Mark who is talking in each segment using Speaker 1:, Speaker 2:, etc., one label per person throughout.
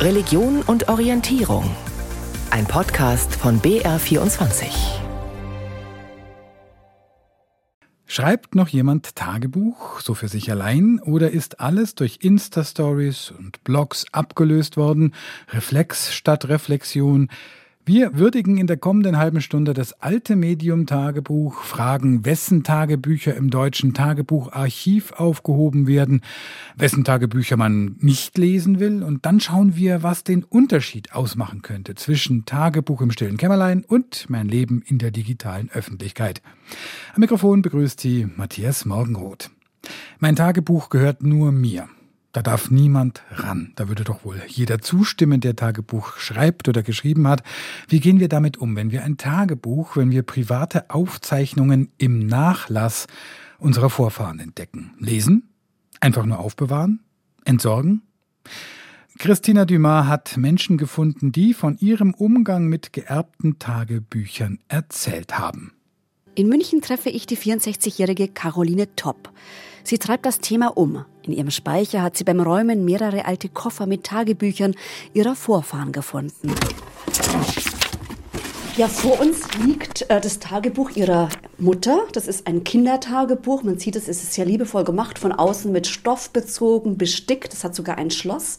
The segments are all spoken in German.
Speaker 1: Religion und Orientierung. Ein Podcast von BR24.
Speaker 2: Schreibt noch jemand Tagebuch, so für sich allein, oder ist alles durch Insta-Stories und Blogs abgelöst worden? Reflex statt Reflexion? Wir würdigen in der kommenden halben Stunde das alte Medium-Tagebuch, fragen, wessen Tagebücher im deutschen Tagebucharchiv aufgehoben werden, wessen Tagebücher man nicht lesen will, und dann schauen wir, was den Unterschied ausmachen könnte zwischen Tagebuch im stillen Kämmerlein und mein Leben in der digitalen Öffentlichkeit. Am Mikrofon begrüßt Sie Matthias Morgenroth. Mein Tagebuch gehört nur mir. Da darf niemand ran. Da würde doch wohl jeder zustimmen, der Tagebuch schreibt oder geschrieben hat. Wie gehen wir damit um, wenn wir ein Tagebuch, wenn wir private Aufzeichnungen im Nachlass unserer Vorfahren entdecken? Lesen? Einfach nur aufbewahren? Entsorgen? Christina Dumas hat Menschen gefunden, die von ihrem Umgang mit geerbten Tagebüchern erzählt haben.
Speaker 3: In München treffe ich die 64-jährige Caroline Topp. Sie treibt das Thema um. In ihrem Speicher hat sie beim Räumen mehrere alte Koffer mit Tagebüchern ihrer Vorfahren gefunden. Ja, vor uns liegt äh, das Tagebuch ihrer Mutter. Das ist ein Kindertagebuch. Man sieht es, es ist sehr liebevoll gemacht, von außen mit Stoff bezogen, bestickt. Es hat sogar ein Schloss.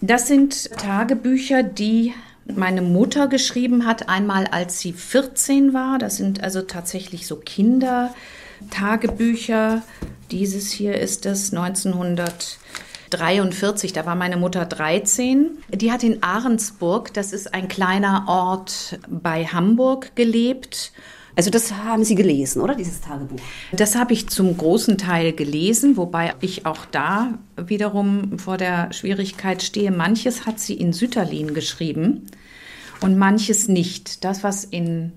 Speaker 4: Das sind Tagebücher, die meine Mutter geschrieben hat, einmal als sie 14 war. Das sind also tatsächlich so Kindertagebücher. Dieses hier ist es 1943, da war meine Mutter 13. Die hat in Ahrensburg, das ist ein kleiner Ort bei Hamburg, gelebt.
Speaker 3: Also das haben Sie gelesen, oder dieses Tagebuch?
Speaker 4: Das habe ich zum großen Teil gelesen, wobei ich auch da wiederum vor der Schwierigkeit stehe. Manches hat sie in Sütterlin geschrieben und manches nicht. Das, was in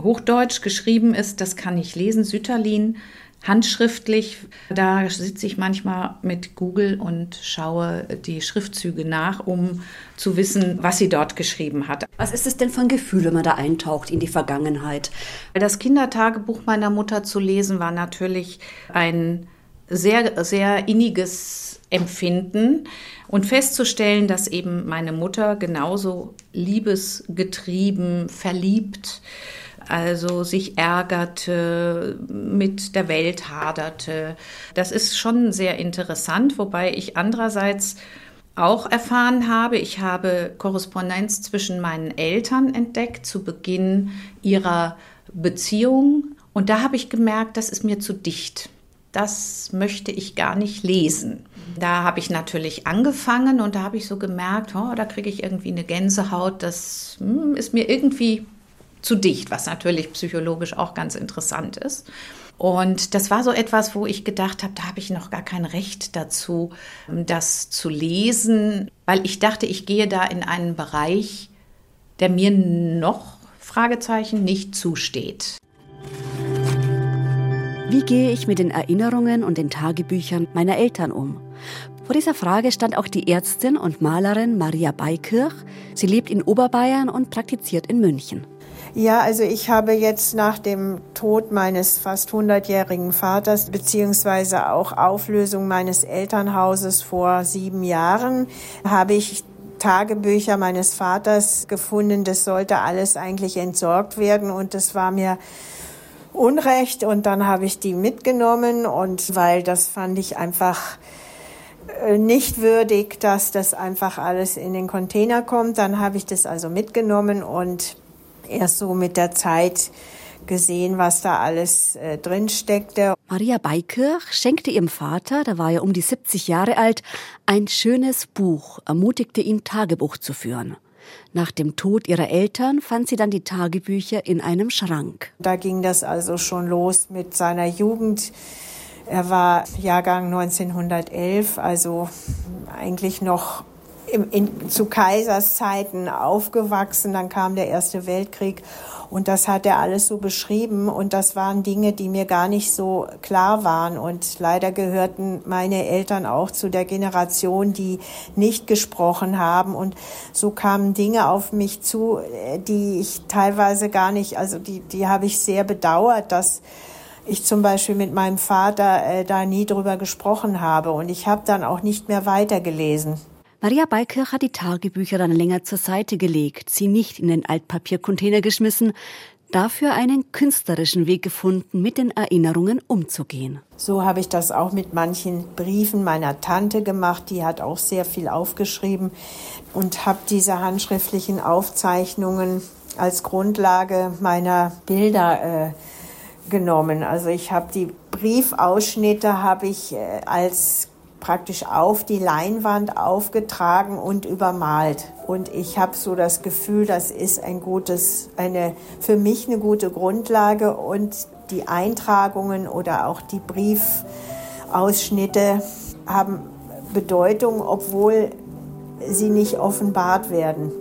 Speaker 4: Hochdeutsch geschrieben ist, das kann ich lesen. Sütterlin handschriftlich. Da sitze ich manchmal mit Google und schaue die Schriftzüge nach, um zu wissen, was sie dort geschrieben hat.
Speaker 3: Was ist es denn für ein Gefühl, wenn man da eintaucht in die Vergangenheit?
Speaker 4: Das Kindertagebuch meiner Mutter zu lesen war natürlich ein sehr, sehr inniges Empfinden und festzustellen, dass eben meine Mutter genauso liebesgetrieben, verliebt, also sich ärgerte, mit der Welt haderte. Das ist schon sehr interessant, wobei ich andererseits auch erfahren habe, ich habe Korrespondenz zwischen meinen Eltern entdeckt zu Beginn ihrer Beziehung und da habe ich gemerkt, das ist mir zu dicht. Das möchte ich gar nicht lesen. Da habe ich natürlich angefangen und da habe ich so gemerkt, oh, da kriege ich irgendwie eine Gänsehaut. Das hm, ist mir irgendwie zu dicht, was natürlich psychologisch auch ganz interessant ist. Und das war so etwas, wo ich gedacht habe, da habe ich noch gar kein Recht dazu, das zu lesen, weil ich dachte, ich gehe da in einen Bereich, der mir noch Fragezeichen nicht zusteht.
Speaker 3: Wie gehe ich mit den Erinnerungen und den Tagebüchern meiner Eltern um? Vor dieser Frage stand auch die Ärztin und Malerin Maria Beikirch. Sie lebt in Oberbayern und praktiziert in München.
Speaker 5: Ja, also ich habe jetzt nach dem Tod meines fast 100-jährigen Vaters beziehungsweise auch Auflösung meines Elternhauses vor sieben Jahren habe ich Tagebücher meines Vaters gefunden. Das sollte alles eigentlich entsorgt werden und das war mir Unrecht und dann habe ich die mitgenommen und weil das fand ich einfach äh, nicht würdig, dass das einfach alles in den Container kommt. Dann habe ich das also mitgenommen und erst so mit der Zeit gesehen, was da alles äh, drin steckte.
Speaker 3: Maria Beikirch schenkte ihrem Vater, da war er um die 70 Jahre alt, ein schönes Buch, ermutigte ihn, Tagebuch zu führen. Nach dem Tod ihrer Eltern fand sie dann die Tagebücher in einem Schrank.
Speaker 5: Da ging das also schon los mit seiner Jugend. Er war Jahrgang 1911, also eigentlich noch in, in, zu Kaiserszeiten aufgewachsen, dann kam der Erste Weltkrieg. Und das hat er alles so beschrieben. Und das waren Dinge, die mir gar nicht so klar waren. Und leider gehörten meine Eltern auch zu der Generation, die nicht gesprochen haben. Und so kamen Dinge auf mich zu, die ich teilweise gar nicht, also die, die habe ich sehr bedauert, dass ich zum Beispiel mit meinem Vater äh, da nie drüber gesprochen habe. Und ich habe dann auch nicht mehr weitergelesen.
Speaker 3: Maria Beikirch hat die Tagebücher dann länger zur Seite gelegt, sie nicht in den Altpapiercontainer geschmissen, dafür einen künstlerischen Weg gefunden, mit den Erinnerungen umzugehen.
Speaker 5: So habe ich das auch mit manchen Briefen meiner Tante gemacht, die hat auch sehr viel aufgeschrieben und habe diese handschriftlichen Aufzeichnungen als Grundlage meiner Bilder äh, genommen. Also ich habe die Briefausschnitte habe ich äh, als praktisch auf die Leinwand aufgetragen und übermalt. Und ich habe so das Gefühl, das ist ein gutes, eine, für mich eine gute Grundlage und die Eintragungen oder auch die Briefausschnitte haben Bedeutung, obwohl sie nicht offenbart werden.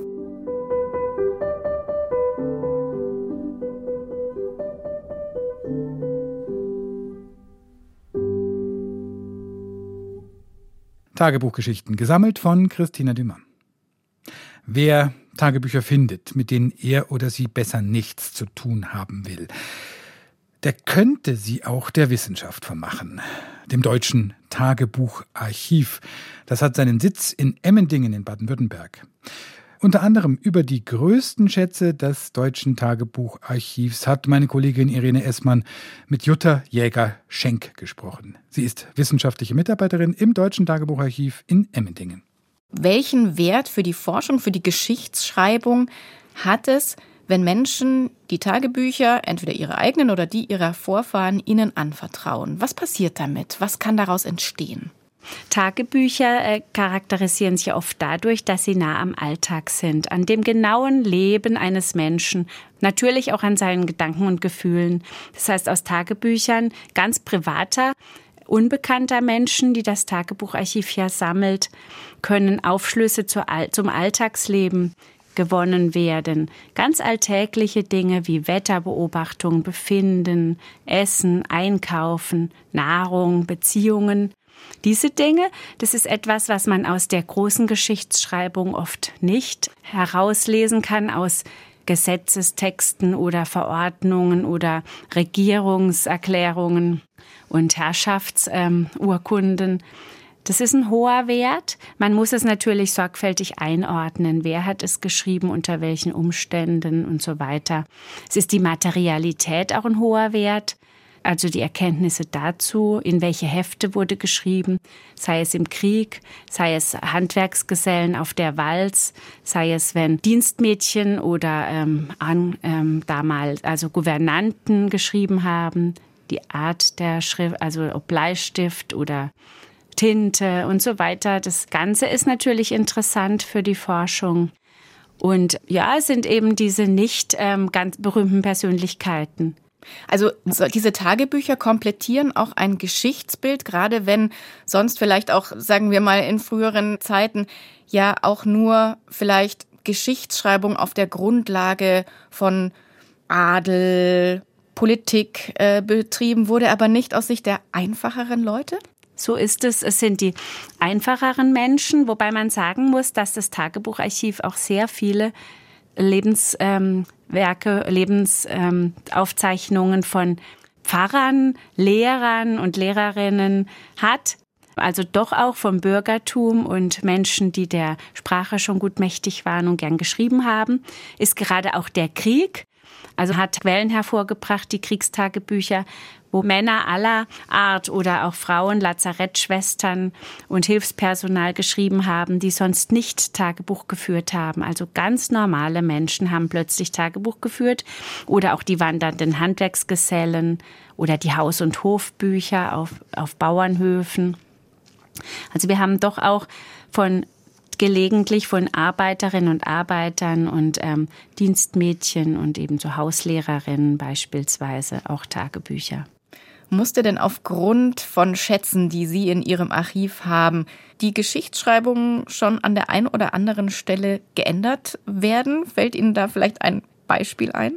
Speaker 2: Tagebuchgeschichten, gesammelt von Christina Dumas. Wer Tagebücher findet, mit denen er oder sie besser nichts zu tun haben will, der könnte sie auch der Wissenschaft vermachen, dem deutschen Tagebucharchiv. Das hat seinen Sitz in Emmendingen in Baden-Württemberg. Unter anderem über die größten Schätze des Deutschen Tagebucharchivs hat meine Kollegin Irene Essmann mit Jutta Jäger-Schenk gesprochen. Sie ist wissenschaftliche Mitarbeiterin im Deutschen Tagebucharchiv in Emmendingen.
Speaker 6: Welchen Wert für die Forschung, für die Geschichtsschreibung hat es, wenn Menschen die Tagebücher, entweder ihre eigenen oder die ihrer Vorfahren, ihnen anvertrauen? Was passiert damit? Was kann daraus entstehen?
Speaker 7: Tagebücher äh, charakterisieren sich oft dadurch, dass sie nah am Alltag sind, an dem genauen Leben eines Menschen, natürlich auch an seinen Gedanken und Gefühlen. Das heißt, aus Tagebüchern ganz privater, unbekannter Menschen, die das Tagebucharchiv ja sammelt, können Aufschlüsse zum Alltagsleben gewonnen werden. Ganz alltägliche Dinge wie Wetterbeobachtung, Befinden, Essen, Einkaufen, Nahrung, Beziehungen diese Dinge, das ist etwas, was man aus der großen Geschichtsschreibung oft nicht herauslesen kann aus Gesetzestexten oder Verordnungen oder Regierungserklärungen und Herrschaftsurkunden. Ähm, das ist ein hoher Wert. Man muss es natürlich sorgfältig einordnen. Wer hat es geschrieben, unter welchen Umständen und so weiter. Es ist die Materialität auch ein hoher Wert also die Erkenntnisse dazu, in welche Hefte wurde geschrieben, sei es im Krieg, sei es Handwerksgesellen auf der Walz, sei es wenn Dienstmädchen oder ähm, an, ähm, damals also Gouvernanten geschrieben haben, die Art der Schrift, also ob Bleistift oder Tinte und so weiter. Das Ganze ist natürlich interessant für die Forschung. Und ja, es sind eben diese nicht ähm, ganz berühmten Persönlichkeiten.
Speaker 6: Also diese Tagebücher komplettieren auch ein Geschichtsbild, gerade wenn sonst vielleicht auch, sagen wir mal, in früheren Zeiten ja auch nur vielleicht Geschichtsschreibung auf der Grundlage von Adel, Politik äh, betrieben wurde, aber nicht aus Sicht der einfacheren Leute?
Speaker 7: So ist es. Es sind die einfacheren Menschen, wobei man sagen muss, dass das Tagebucharchiv auch sehr viele Lebenswerke, ähm, Lebensaufzeichnungen ähm, von Pfarrern, Lehrern und Lehrerinnen hat. Also doch auch vom Bürgertum und Menschen, die der Sprache schon gut mächtig waren und gern geschrieben haben, ist gerade auch der Krieg. Also hat Quellen hervorgebracht, die Kriegstagebücher, wo Männer aller Art oder auch Frauen, Lazarettschwestern und Hilfspersonal geschrieben haben, die sonst nicht Tagebuch geführt haben. Also ganz normale Menschen haben plötzlich Tagebuch geführt oder auch die wandernden Handwerksgesellen oder die Haus- und Hofbücher auf, auf Bauernhöfen. Also wir haben doch auch von gelegentlich von Arbeiterinnen und Arbeitern und ähm, Dienstmädchen und ebenso Hauslehrerinnen beispielsweise auch Tagebücher.
Speaker 6: Musste denn aufgrund von Schätzen, die Sie in Ihrem Archiv haben, die Geschichtsschreibung schon an der einen oder anderen Stelle geändert werden? Fällt Ihnen da vielleicht ein Beispiel ein?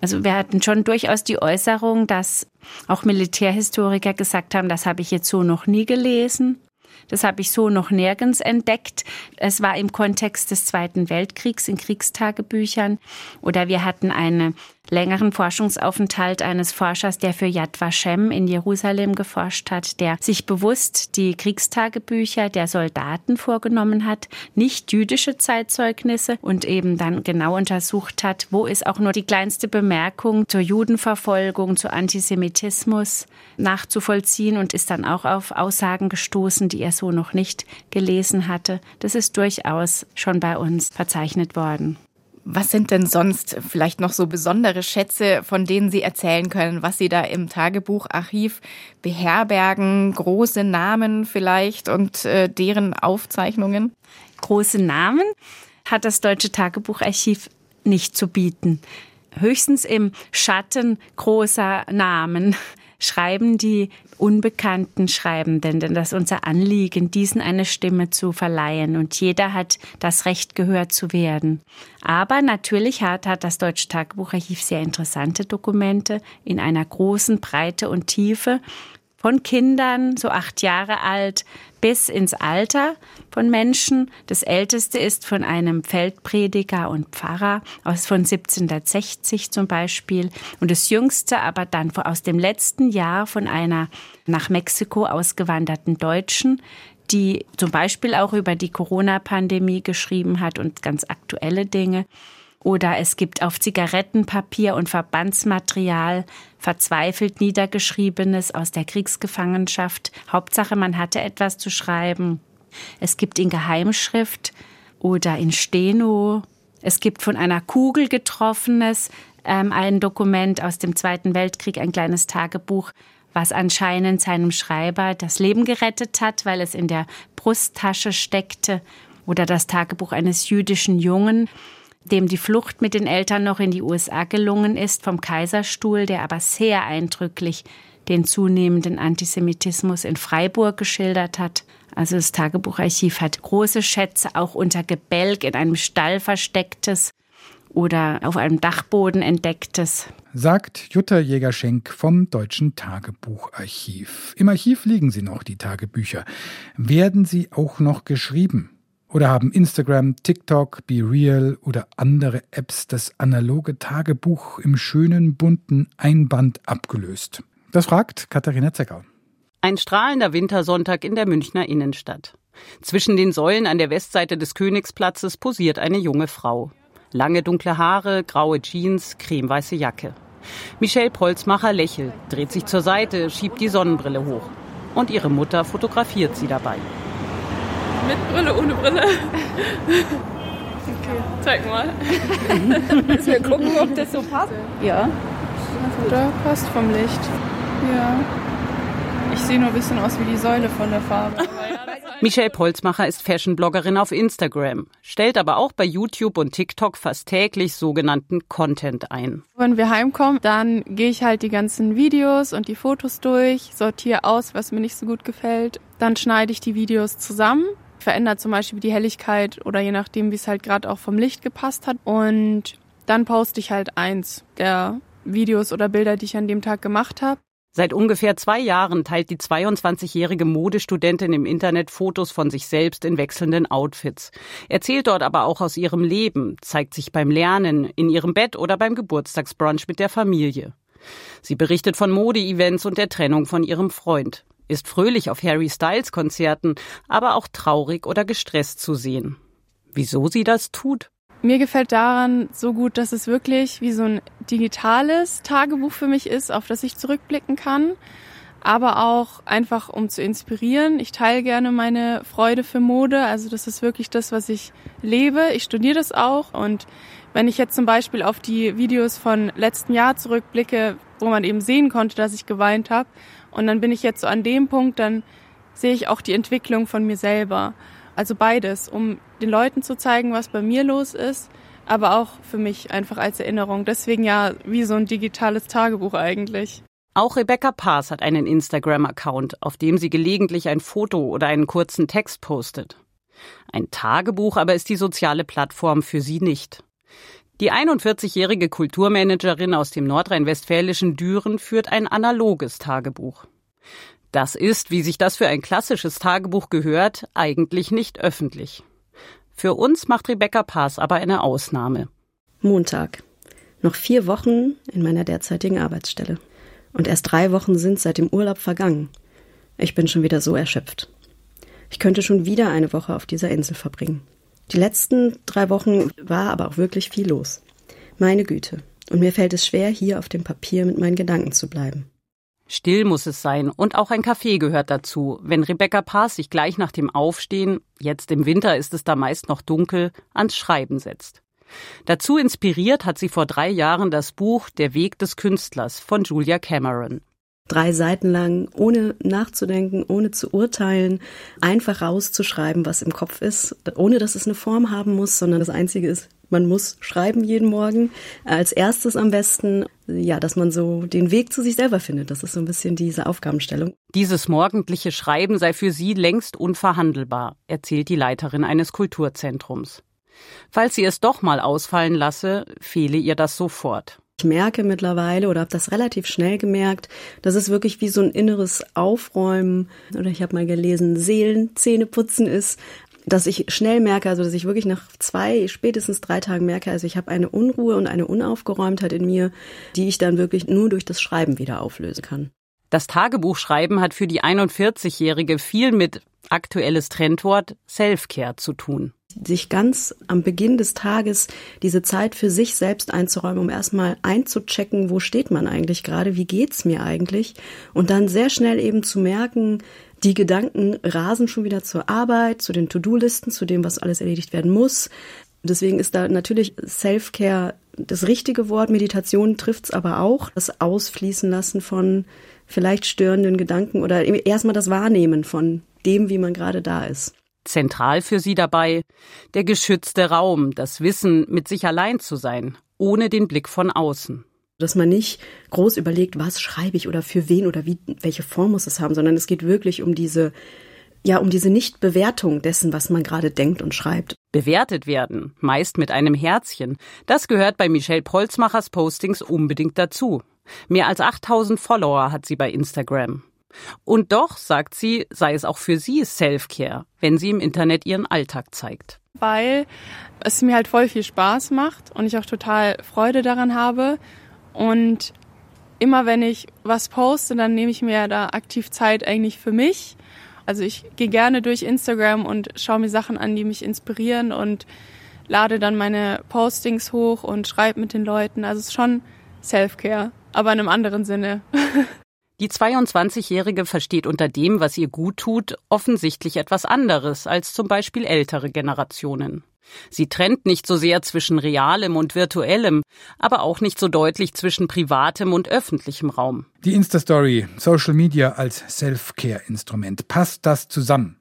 Speaker 7: Also wir hatten schon durchaus die Äußerung, dass auch Militärhistoriker gesagt haben, das habe ich jetzt so noch nie gelesen. Das habe ich so noch nirgends entdeckt. Es war im Kontext des Zweiten Weltkriegs in Kriegstagebüchern. Oder wir hatten eine längeren Forschungsaufenthalt eines Forschers, der für Yad Vashem in Jerusalem geforscht hat, der sich bewusst die Kriegstagebücher der Soldaten vorgenommen hat, nicht jüdische Zeitzeugnisse und eben dann genau untersucht hat, wo ist auch nur die kleinste Bemerkung zur Judenverfolgung, zu Antisemitismus nachzuvollziehen und ist dann auch auf Aussagen gestoßen, die er so noch nicht gelesen hatte. Das ist durchaus schon bei uns verzeichnet worden.
Speaker 6: Was sind denn sonst vielleicht noch so besondere Schätze, von denen Sie erzählen können, was Sie da im Tagebucharchiv beherbergen? Große Namen vielleicht und äh, deren Aufzeichnungen?
Speaker 7: Große Namen hat das Deutsche Tagebucharchiv nicht zu bieten. Höchstens im Schatten großer Namen schreiben die unbekannten Schreibenden, denn das ist unser Anliegen, diesen eine Stimme zu verleihen. Und jeder hat das Recht, gehört zu werden. Aber natürlich hat, hat das Deutsche Tagebucharchiv sehr interessante Dokumente in einer großen Breite und Tiefe von Kindern, so acht Jahre alt, bis ins Alter von Menschen. Das älteste ist von einem Feldprediger und Pfarrer aus von 1760 zum Beispiel. Und das jüngste aber dann aus dem letzten Jahr von einer nach Mexiko ausgewanderten Deutschen, die zum Beispiel auch über die Corona-Pandemie geschrieben hat und ganz aktuelle Dinge. Oder es gibt auf Zigarettenpapier und Verbandsmaterial verzweifelt Niedergeschriebenes aus der Kriegsgefangenschaft. Hauptsache, man hatte etwas zu schreiben. Es gibt in Geheimschrift oder in Steno. Es gibt von einer Kugel getroffenes, ähm, ein Dokument aus dem Zweiten Weltkrieg, ein kleines Tagebuch, was anscheinend seinem Schreiber das Leben gerettet hat, weil es in der Brusttasche steckte. Oder das Tagebuch eines jüdischen Jungen, dem die Flucht mit den Eltern noch in die USA gelungen ist, vom Kaiserstuhl, der aber sehr eindrücklich den zunehmenden Antisemitismus in Freiburg geschildert hat. Also das Tagebucharchiv hat große Schätze, auch unter Gebälk in einem Stall verstecktes oder auf einem Dachboden entdecktes.
Speaker 2: Sagt Jutta Jägerschenk vom Deutschen Tagebucharchiv. Im Archiv liegen sie noch, die Tagebücher. Werden sie auch noch geschrieben? Oder haben Instagram, TikTok, Be Real oder andere Apps das analoge Tagebuch im schönen bunten Einband abgelöst? Das fragt Katharina Zecker.
Speaker 8: Ein strahlender Wintersonntag in der Münchner Innenstadt. Zwischen den Säulen an der Westseite des Königsplatzes posiert eine junge Frau. Lange dunkle Haare, graue Jeans, cremeweiße Jacke. Michelle Polzmacher lächelt, dreht sich zur Seite, schiebt die Sonnenbrille hoch. Und ihre Mutter fotografiert sie dabei.
Speaker 9: Mit Brille, ohne Brille. Okay, zeig mal. Müssen wir gucken, ob das so passt? Ja. Oder passt vom Licht. Ja. Ich sehe nur ein bisschen aus wie die Säule von der Farbe.
Speaker 8: Michelle Polzmacher ist Fashion-Bloggerin auf Instagram, stellt aber auch bei YouTube und TikTok fast täglich sogenannten Content ein.
Speaker 9: Wenn wir heimkommen, dann gehe ich halt die ganzen Videos und die Fotos durch, sortiere aus, was mir nicht so gut gefällt. Dann schneide ich die Videos zusammen verändert zum Beispiel die Helligkeit oder je nachdem, wie es halt gerade auch vom Licht gepasst hat. Und dann poste ich halt eins der Videos oder Bilder, die ich an dem Tag gemacht habe.
Speaker 8: Seit ungefähr zwei Jahren teilt die 22-jährige Modestudentin im Internet Fotos von sich selbst in wechselnden Outfits. Erzählt dort aber auch aus ihrem Leben, zeigt sich beim Lernen, in ihrem Bett oder beim Geburtstagsbrunch mit der Familie. Sie berichtet von Mode-Events und der Trennung von ihrem Freund ist fröhlich auf Harry Styles Konzerten, aber auch traurig oder gestresst zu sehen. Wieso sie das tut?
Speaker 9: Mir gefällt daran so gut, dass es wirklich wie so ein digitales Tagebuch für mich ist, auf das ich zurückblicken kann, aber auch einfach um zu inspirieren. Ich teile gerne meine Freude für Mode, also das ist wirklich das, was ich lebe. Ich studiere das auch und wenn ich jetzt zum Beispiel auf die Videos von letzten Jahr zurückblicke, wo man eben sehen konnte, dass ich geweint habe, und dann bin ich jetzt so an dem Punkt, dann sehe ich auch die Entwicklung von mir selber. Also beides, um den Leuten zu zeigen, was bei mir los ist, aber auch für mich einfach als Erinnerung. Deswegen ja wie so ein digitales Tagebuch eigentlich.
Speaker 8: Auch Rebecca Paas hat einen Instagram-Account, auf dem sie gelegentlich ein Foto oder einen kurzen Text postet. Ein Tagebuch aber ist die soziale Plattform für sie nicht. Die 41-jährige Kulturmanagerin aus dem nordrhein-westfälischen Düren führt ein analoges Tagebuch. Das ist, wie sich das für ein klassisches Tagebuch gehört, eigentlich nicht öffentlich. Für uns macht Rebecca Paas aber eine Ausnahme.
Speaker 10: Montag. Noch vier Wochen in meiner derzeitigen Arbeitsstelle. Und erst drei Wochen sind seit dem Urlaub vergangen. Ich bin schon wieder so erschöpft. Ich könnte schon wieder eine Woche auf dieser Insel verbringen. Die letzten drei Wochen war aber auch wirklich viel los. Meine Güte. Und mir fällt es schwer, hier auf dem Papier mit meinen Gedanken zu bleiben.
Speaker 8: Still muss es sein und auch ein Kaffee gehört dazu. Wenn Rebecca Paas sich gleich nach dem Aufstehen, jetzt im Winter ist es da meist noch dunkel, ans Schreiben setzt. Dazu inspiriert hat sie vor drei Jahren das Buch Der Weg des Künstlers von Julia Cameron.
Speaker 10: Drei Seiten lang, ohne nachzudenken, ohne zu urteilen, einfach rauszuschreiben, was im Kopf ist, ohne dass es eine Form haben muss, sondern das Einzige ist, man muss schreiben jeden Morgen. Als erstes am besten, ja, dass man so den Weg zu sich selber findet. Das ist so ein bisschen diese Aufgabenstellung.
Speaker 8: Dieses morgendliche Schreiben sei für sie längst unverhandelbar, erzählt die Leiterin eines Kulturzentrums. Falls sie es doch mal ausfallen lasse, fehle ihr das sofort.
Speaker 10: Ich merke mittlerweile oder habe das relativ schnell gemerkt, dass es wirklich wie so ein inneres Aufräumen oder ich habe mal gelesen, Seelenzähneputzen ist, dass ich schnell merke, also dass ich wirklich nach zwei, spätestens drei Tagen merke, also ich habe eine Unruhe und eine Unaufgeräumtheit in mir, die ich dann wirklich nur durch das Schreiben wieder auflösen kann.
Speaker 8: Das Tagebuchschreiben hat für die 41-Jährige viel mit aktuelles Trendwort Selfcare zu tun
Speaker 10: sich ganz am Beginn des Tages diese Zeit für sich selbst einzuräumen, um erstmal einzuchecken, wo steht man eigentlich gerade, wie geht's mir eigentlich und dann sehr schnell eben zu merken, die Gedanken rasen schon wieder zur Arbeit, zu den To-Do-Listen, zu dem, was alles erledigt werden muss. Deswegen ist da natürlich Self-Care das richtige Wort. Meditation trifft's aber auch. Das Ausfließen lassen von vielleicht störenden Gedanken oder erstmal das Wahrnehmen von dem, wie man gerade da ist.
Speaker 8: Zentral für sie dabei der geschützte Raum, das Wissen, mit sich allein zu sein, ohne den Blick von außen.
Speaker 10: Dass man nicht groß überlegt, was schreibe ich oder für wen oder wie, welche Form muss es haben, sondern es geht wirklich um diese, ja, um diese Nichtbewertung dessen, was man gerade denkt und schreibt.
Speaker 8: Bewertet werden, meist mit einem Herzchen. Das gehört bei Michelle Polzmachers Postings unbedingt dazu. Mehr als 8000 Follower hat sie bei Instagram. Und doch, sagt sie, sei es auch für sie Self-Care, wenn sie im Internet ihren Alltag zeigt.
Speaker 9: Weil es mir halt voll viel Spaß macht und ich auch total Freude daran habe. Und immer wenn ich was poste, dann nehme ich mir da aktiv Zeit eigentlich für mich. Also ich gehe gerne durch Instagram und schaue mir Sachen an, die mich inspirieren und lade dann meine Postings hoch und schreibe mit den Leuten. Also es ist schon Self-Care, aber in einem anderen Sinne.
Speaker 8: Die 22-Jährige versteht unter dem, was ihr gut tut, offensichtlich etwas anderes als zum Beispiel ältere Generationen. Sie trennt nicht so sehr zwischen realem und virtuellem, aber auch nicht so deutlich zwischen privatem und öffentlichem Raum.
Speaker 2: Die Insta-Story, Social Media als Self-Care-Instrument. Passt das zusammen?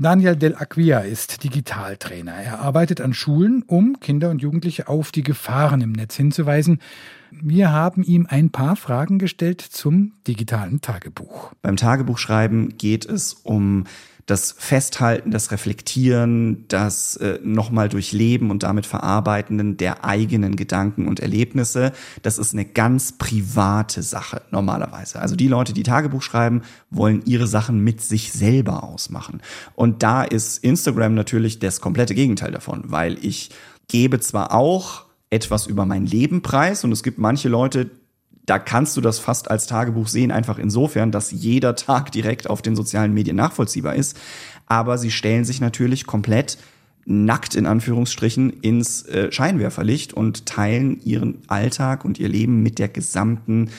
Speaker 2: Daniel Del Acquia ist Digitaltrainer. Er arbeitet an Schulen, um Kinder und Jugendliche auf die Gefahren im Netz hinzuweisen. Wir haben ihm ein paar Fragen gestellt zum digitalen Tagebuch.
Speaker 11: Beim Tagebuchschreiben geht es um das Festhalten, das Reflektieren, das äh, nochmal durchleben und damit Verarbeiten der eigenen Gedanken und Erlebnisse. Das ist eine ganz private Sache normalerweise. Also die Leute, die Tagebuch schreiben, wollen ihre Sachen mit sich selber ausmachen. Und da ist Instagram natürlich das komplette Gegenteil davon, weil ich gebe zwar auch etwas über mein Leben preis und es gibt manche Leute, da kannst du das fast als Tagebuch sehen, einfach insofern, dass jeder Tag direkt auf den sozialen Medien nachvollziehbar ist. Aber sie stellen sich natürlich komplett nackt in Anführungsstrichen ins äh, Scheinwerferlicht und teilen ihren Alltag und ihr Leben mit der gesamten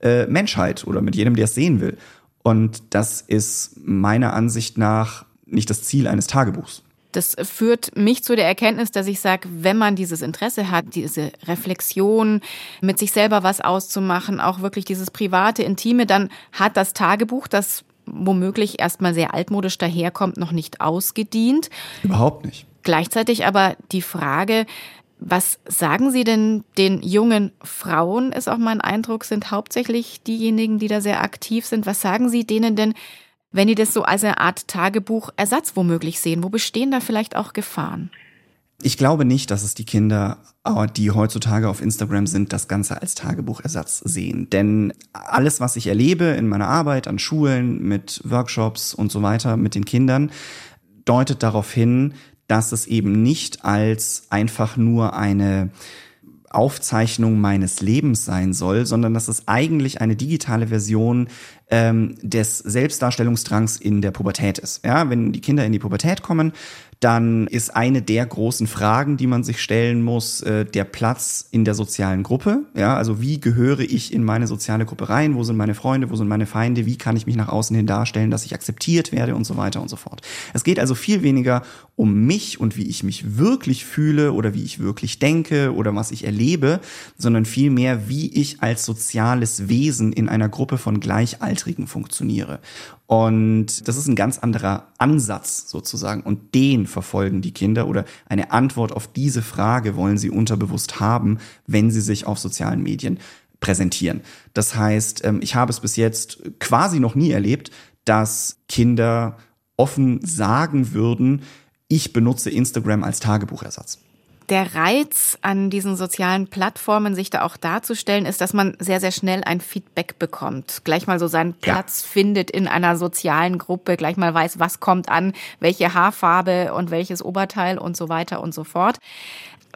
Speaker 11: äh, Menschheit oder mit jedem, der es sehen will. Und das ist meiner Ansicht nach nicht das Ziel eines Tagebuchs.
Speaker 6: Das führt mich zu der Erkenntnis, dass ich sage, wenn man dieses Interesse hat, diese Reflexion, mit sich selber was auszumachen, auch wirklich dieses private, intime, dann hat das Tagebuch, das womöglich erstmal sehr altmodisch daherkommt, noch nicht ausgedient.
Speaker 11: Überhaupt nicht.
Speaker 6: Gleichzeitig aber die Frage, was sagen Sie denn den jungen Frauen, ist auch mein Eindruck, sind hauptsächlich diejenigen, die da sehr aktiv sind. Was sagen Sie denen denn, wenn die das so als eine Art Tagebuchersatz womöglich sehen? Wo bestehen da vielleicht auch Gefahren?
Speaker 11: Ich glaube nicht, dass es die Kinder, äh, die heutzutage auf Instagram sind, das Ganze als Tagebuchersatz sehen. Denn alles, was ich erlebe in meiner Arbeit an Schulen, mit Workshops und so weiter, mit den Kindern, deutet darauf hin, dass es eben nicht als einfach nur eine Aufzeichnung meines Lebens sein soll, sondern dass es eigentlich eine digitale Version ähm, des Selbstdarstellungsdrangs in der Pubertät ist. Ja, wenn die Kinder in die Pubertät kommen, dann ist eine der großen Fragen, die man sich stellen muss, äh, der Platz in der sozialen Gruppe. Ja, also wie gehöre ich in meine soziale Gruppe rein? Wo sind meine Freunde? Wo sind meine Feinde? Wie kann ich mich nach außen hin darstellen, dass ich akzeptiert werde und so weiter und so fort. Es geht also viel weniger um mich und wie ich mich wirklich fühle oder wie ich wirklich denke oder was ich erlebe, sondern vielmehr, wie ich als soziales Wesen in einer Gruppe von Gleichaltrigen funktioniere. Und das ist ein ganz anderer Ansatz sozusagen. Und den verfolgen die Kinder oder eine Antwort auf diese Frage wollen sie unterbewusst haben, wenn sie sich auf sozialen Medien präsentieren. Das heißt, ähm, ich habe es bis jetzt quasi noch nie erlebt, dass Kinder offen sagen würden, ich benutze Instagram als Tagebuchersatz
Speaker 6: der Reiz an diesen sozialen Plattformen, sich da auch darzustellen, ist, dass man sehr, sehr schnell ein Feedback bekommt. Gleich mal so seinen Platz ja. findet in einer sozialen Gruppe, gleich mal weiß, was kommt an, welche Haarfarbe und welches Oberteil und so weiter und so fort.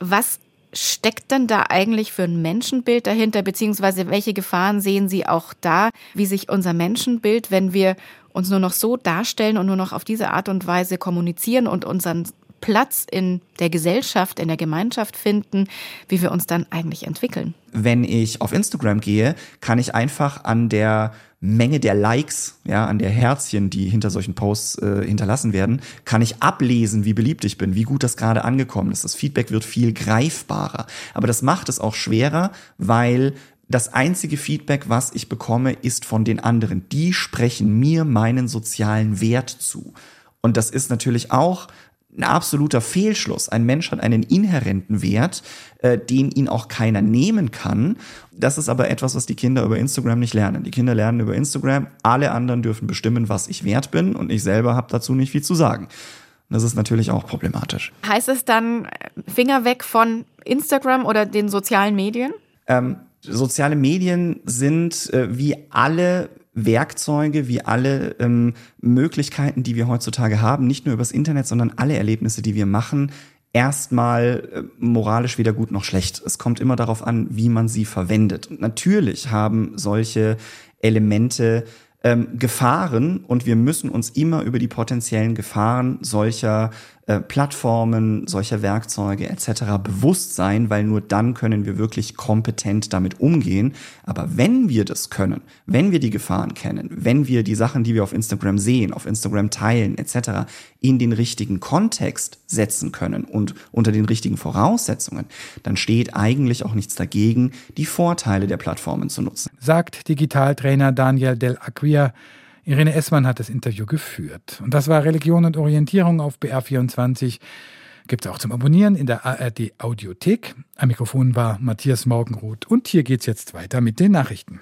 Speaker 6: Was steckt denn da eigentlich für ein Menschenbild dahinter, beziehungsweise welche Gefahren sehen Sie auch da, wie sich unser Menschenbild, wenn wir uns nur noch so darstellen und nur noch auf diese Art und Weise kommunizieren und unseren Platz in der Gesellschaft, in der Gemeinschaft finden, wie wir uns dann eigentlich entwickeln.
Speaker 11: Wenn ich auf Instagram gehe, kann ich einfach an der Menge der Likes, ja, an der Herzchen, die hinter solchen Posts äh, hinterlassen werden, kann ich ablesen, wie beliebt ich bin, wie gut das gerade angekommen ist. Das Feedback wird viel greifbarer. Aber das macht es auch schwerer, weil das einzige Feedback, was ich bekomme, ist von den anderen. Die sprechen mir meinen sozialen Wert zu. Und das ist natürlich auch ein absoluter Fehlschluss. Ein Mensch hat einen inhärenten Wert, äh, den ihn auch keiner nehmen kann. Das ist aber etwas, was die Kinder über Instagram nicht lernen. Die Kinder lernen über Instagram, alle anderen dürfen bestimmen, was ich wert bin und ich selber habe dazu nicht viel zu sagen. Das ist natürlich auch problematisch.
Speaker 6: Heißt es dann äh, Finger weg von Instagram oder den sozialen Medien?
Speaker 11: Ähm, soziale Medien sind äh, wie alle Werkzeuge wie alle ähm, Möglichkeiten, die wir heutzutage haben, nicht nur übers Internet, sondern alle Erlebnisse, die wir machen, erstmal äh, moralisch weder gut noch schlecht. Es kommt immer darauf an, wie man sie verwendet. Und natürlich haben solche Elemente ähm, Gefahren und wir müssen uns immer über die potenziellen Gefahren solcher äh, Plattformen, solcher Werkzeuge etc. bewusst sein, weil nur dann können wir wirklich kompetent damit umgehen. Aber wenn wir das können, wenn wir die Gefahren kennen, wenn wir die Sachen, die wir auf Instagram sehen, auf Instagram teilen etc. in den richtigen Kontext setzen können und unter den richtigen Voraussetzungen, dann steht eigentlich auch nichts dagegen, die Vorteile der Plattformen zu nutzen.
Speaker 2: Sagt Digitaltrainer Daniel Del Acquia Irene Essmann hat das Interview geführt. Und das war Religion und Orientierung auf BR24. Gibt es auch zum Abonnieren in der ARD Audiothek. Am Mikrofon war Matthias Morgenroth. Und hier geht's jetzt weiter mit den Nachrichten.